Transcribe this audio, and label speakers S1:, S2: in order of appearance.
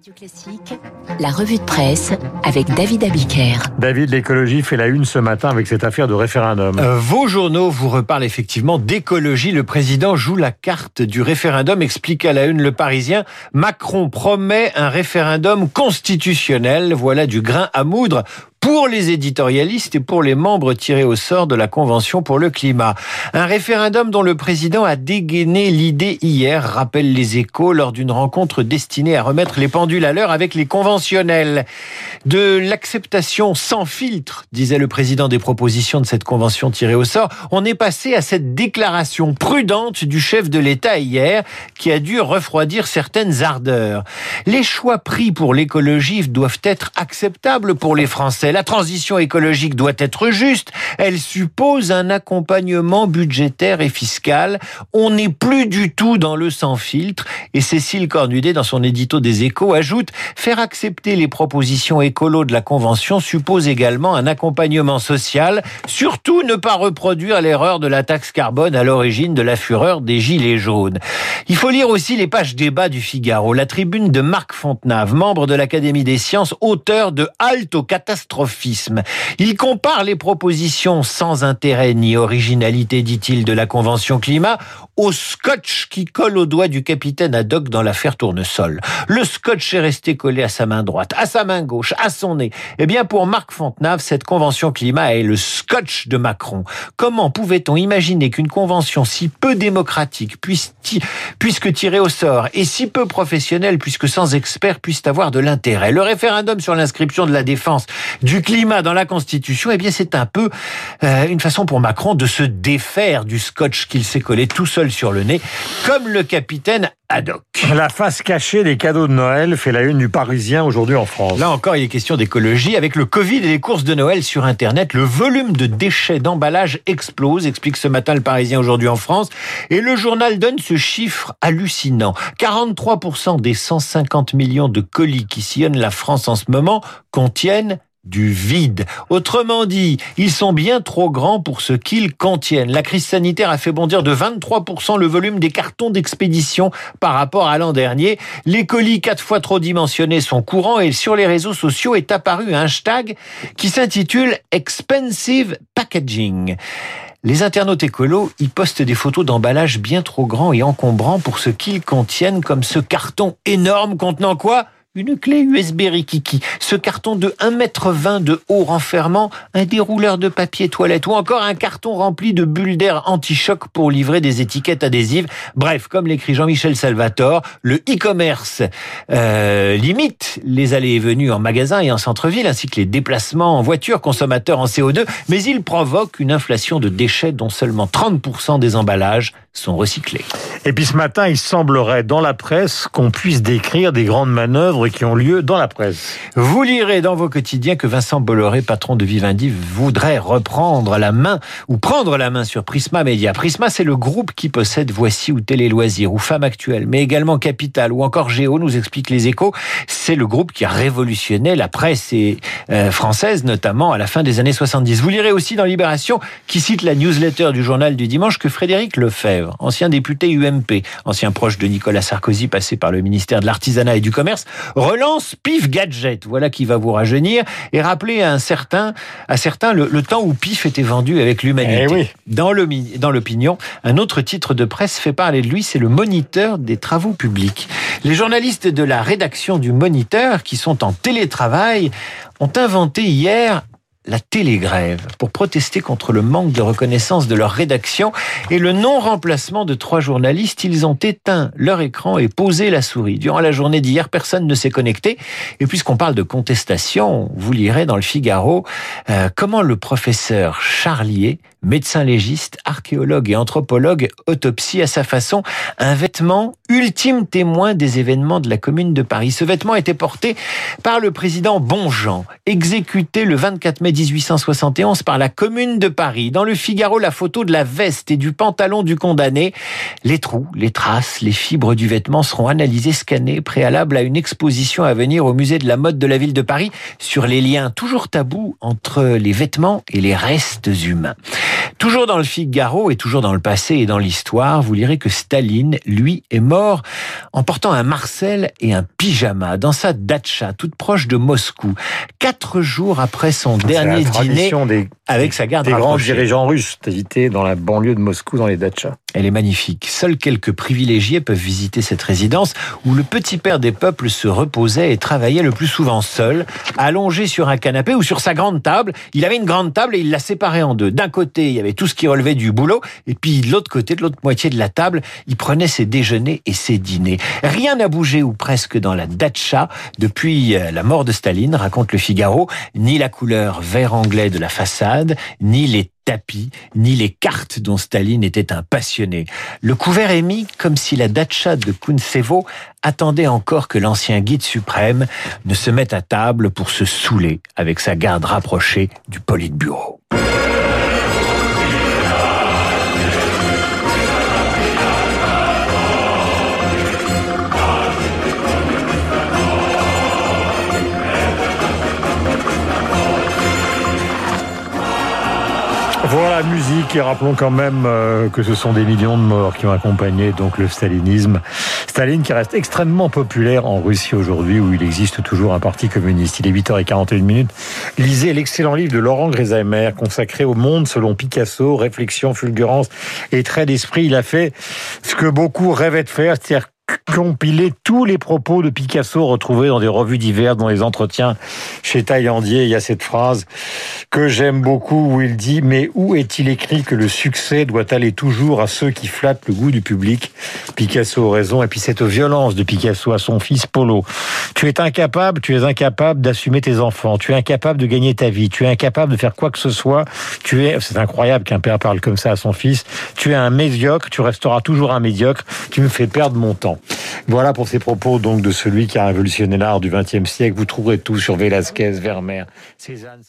S1: Radio Classique, la revue de presse avec David Abiker.
S2: David, l'écologie fait la une ce matin avec cette affaire de référendum.
S3: Euh, vos journaux vous reparlent effectivement d'écologie. Le président joue la carte du référendum, explique à la une le Parisien. Macron promet un référendum constitutionnel. Voilà du grain à moudre pour les éditorialistes et pour les membres tirés au sort de la Convention pour le climat. Un référendum dont le président a dégainé l'idée hier, rappelle les échos, lors d'une rencontre destinée à remettre les pendules à l'heure avec les conventionnels. De l'acceptation sans filtre, disait le président des propositions de cette Convention tirée au sort, on est passé à cette déclaration prudente du chef de l'État hier, qui a dû refroidir certaines ardeurs. Les choix pris pour l'écologie doivent être acceptables pour les Français la transition écologique doit être juste. Elle suppose un accompagnement budgétaire et fiscal. On n'est plus du tout dans le sans filtre. Et Cécile Cornudet, dans son édito des échos, ajoute faire accepter les propositions écolo de la Convention suppose également un accompagnement social. Surtout ne pas reproduire l'erreur de la taxe carbone à l'origine de la fureur des gilets jaunes. Il faut lire aussi les pages débat du Figaro, la tribune de Marc Fontenave, membre de l'Académie des sciences, auteur de Halte aux catastrophes il compare les propositions sans intérêt ni originalité, dit-il, de la Convention climat au scotch qui colle au doigt du capitaine Haddock dans l'affaire Tournesol. Le scotch est resté collé à sa main droite, à sa main gauche, à son nez. Eh bien, pour Marc Fontenave, cette convention climat est le scotch de Macron. Comment pouvait-on imaginer qu'une convention si peu démocratique puisse, puisque tirée au sort et si peu professionnelle puisque sans experts puisse avoir de l'intérêt? Le référendum sur l'inscription de la défense du climat dans la Constitution, eh bien c'est un peu euh, une façon pour Macron de se défaire du scotch qu'il s'est collé tout seul sur le nez, comme le capitaine Haddock.
S2: La face cachée des cadeaux de Noël fait la une du Parisien aujourd'hui en France.
S3: Là encore, il est question d'écologie. Avec le Covid et les courses de Noël sur Internet, le volume de déchets d'emballage explose, explique ce matin le Parisien aujourd'hui en France. Et le journal donne ce chiffre hallucinant. 43% des 150 millions de colis qui sillonnent la France en ce moment contiennent du vide. Autrement dit, ils sont bien trop grands pour ce qu'ils contiennent. La crise sanitaire a fait bondir de 23% le volume des cartons d'expédition par rapport à l'an dernier. Les colis quatre fois trop dimensionnés sont courants et sur les réseaux sociaux est apparu un hashtag qui s'intitule Expensive Packaging. Les internautes écolos y postent des photos d'emballages bien trop grands et encombrants pour ce qu'ils contiennent, comme ce carton énorme contenant quoi? Une clé USB Rikiki, ce carton de 1m20 de haut renfermant, un dérouleur de papier toilette ou encore un carton rempli de bulles d'air anti-choc pour livrer des étiquettes adhésives. Bref, comme l'écrit Jean-Michel Salvatore, le e-commerce euh, limite les allées et venues en magasin et en centre-ville ainsi que les déplacements en voiture consommateurs en CO2, mais il provoque une inflation de déchets dont seulement 30% des emballages sont recyclés.
S2: Et puis ce matin, il semblerait dans la presse qu'on puisse décrire des grandes manœuvres qui ont lieu dans la presse.
S3: Vous lirez dans vos quotidiens que Vincent Bolloré, patron de Vivendi, voudrait reprendre la main ou prendre la main sur Prisma Media. Prisma, c'est le groupe qui possède Voici ou Télé Loisirs ou Femmes Actuelles, mais également Capital ou encore Géo, nous explique les échos. C'est le groupe qui a révolutionné la presse et, euh, française, notamment à la fin des années 70. Vous lirez aussi dans Libération, qui cite la newsletter du journal du dimanche, que Frédéric Lefebvre ancien député UMP, ancien proche de Nicolas Sarkozy, passé par le ministère de l'Artisanat et du Commerce, relance Pif Gadget. Voilà qui va vous rajeunir et rappeler à un certain, à certains le, temps où Pif était vendu avec l'humanité.
S2: Eh oui.
S3: Dans l'opinion, un autre titre de presse fait parler de lui, c'est le moniteur des travaux publics. Les journalistes de la rédaction du Moniteur, qui sont en télétravail, ont inventé hier la télégrève pour protester contre le manque de reconnaissance de leur rédaction et le non-remplacement de trois journalistes. Ils ont éteint leur écran et posé la souris. Durant la journée d'hier, personne ne s'est connecté. Et puisqu'on parle de contestation, vous lirez dans le Figaro euh, comment le professeur Charlier, médecin légiste, archéologue et anthropologue, autopsie à sa façon un vêtement ultime témoin des événements de la commune de Paris. Ce vêtement était porté par le président Bonjean, exécuté le 24 mai 1871 par la Commune de Paris. Dans le Figaro, la photo de la veste et du pantalon du condamné. Les trous, les traces, les fibres du vêtement seront analysés, scannés, préalables à une exposition à venir au musée de la mode de la ville de Paris sur les liens toujours tabous entre les vêtements et les restes humains. Toujours dans le Figaro et toujours dans le passé et dans l'histoire, vous lirez que Staline, lui, est mort en portant un Marcel et un pyjama dans sa datcha toute proche de Moscou, quatre jours après son dernier dîner avec sa garde
S2: des grands dirigeants russes, évité dans la banlieue de Moscou, dans les datchas.
S3: Elle est magnifique. Seuls quelques privilégiés peuvent visiter cette résidence où le petit père des peuples se reposait et travaillait le plus souvent seul, allongé sur un canapé ou sur sa grande table. Il avait une grande table et il l'a séparée en deux. D'un côté, il y avait tout ce qui relevait du boulot et puis de l'autre côté, de l'autre moitié de la table, il prenait ses déjeuners et ses dîners. Rien n'a bougé ou presque dans la datcha depuis euh, la mort de Staline, raconte le Figaro, ni la couleur vert anglais de la façade, ni les ni les cartes dont Staline était un passionné. Le couvert est mis comme si la datcha de Kuntsevo attendait encore que l'ancien guide suprême ne se mette à table pour se saouler avec sa garde rapprochée du Politburo.
S2: Voilà, musique, et rappelons quand même euh, que ce sont des millions de morts qui ont accompagné donc le stalinisme. Staline qui reste extrêmement populaire en Russie aujourd'hui, où il existe toujours un parti communiste. Il est 8h41 minutes. Lisez l'excellent livre de Laurent Grézaimer, consacré au monde selon Picasso, réflexion, fulgurance et trait d'esprit. Il a fait ce que beaucoup rêvaient de faire, c'est-à-dire compiler tous les propos de Picasso retrouvés dans des revues diverses, dans les entretiens chez Taillandier. Il y a cette phrase que j'aime beaucoup où il dit Mais où est-il écrit que le succès doit aller toujours à ceux qui flattent le goût du public? Picasso a raison. Et puis cette violence de Picasso à son fils Polo. Tu es incapable, tu es incapable d'assumer tes enfants. Tu es incapable de gagner ta vie. Tu es incapable de faire quoi que ce soit. Tu es, c'est incroyable qu'un père parle comme ça à son fils. Tu es un médiocre. Tu resteras toujours un médiocre. Tu me fais perdre mon temps. Voilà pour ces propos donc de celui qui a révolutionné l'art du XXe siècle. Vous trouverez tout sur Velasquez, Vermeer, Cézanne.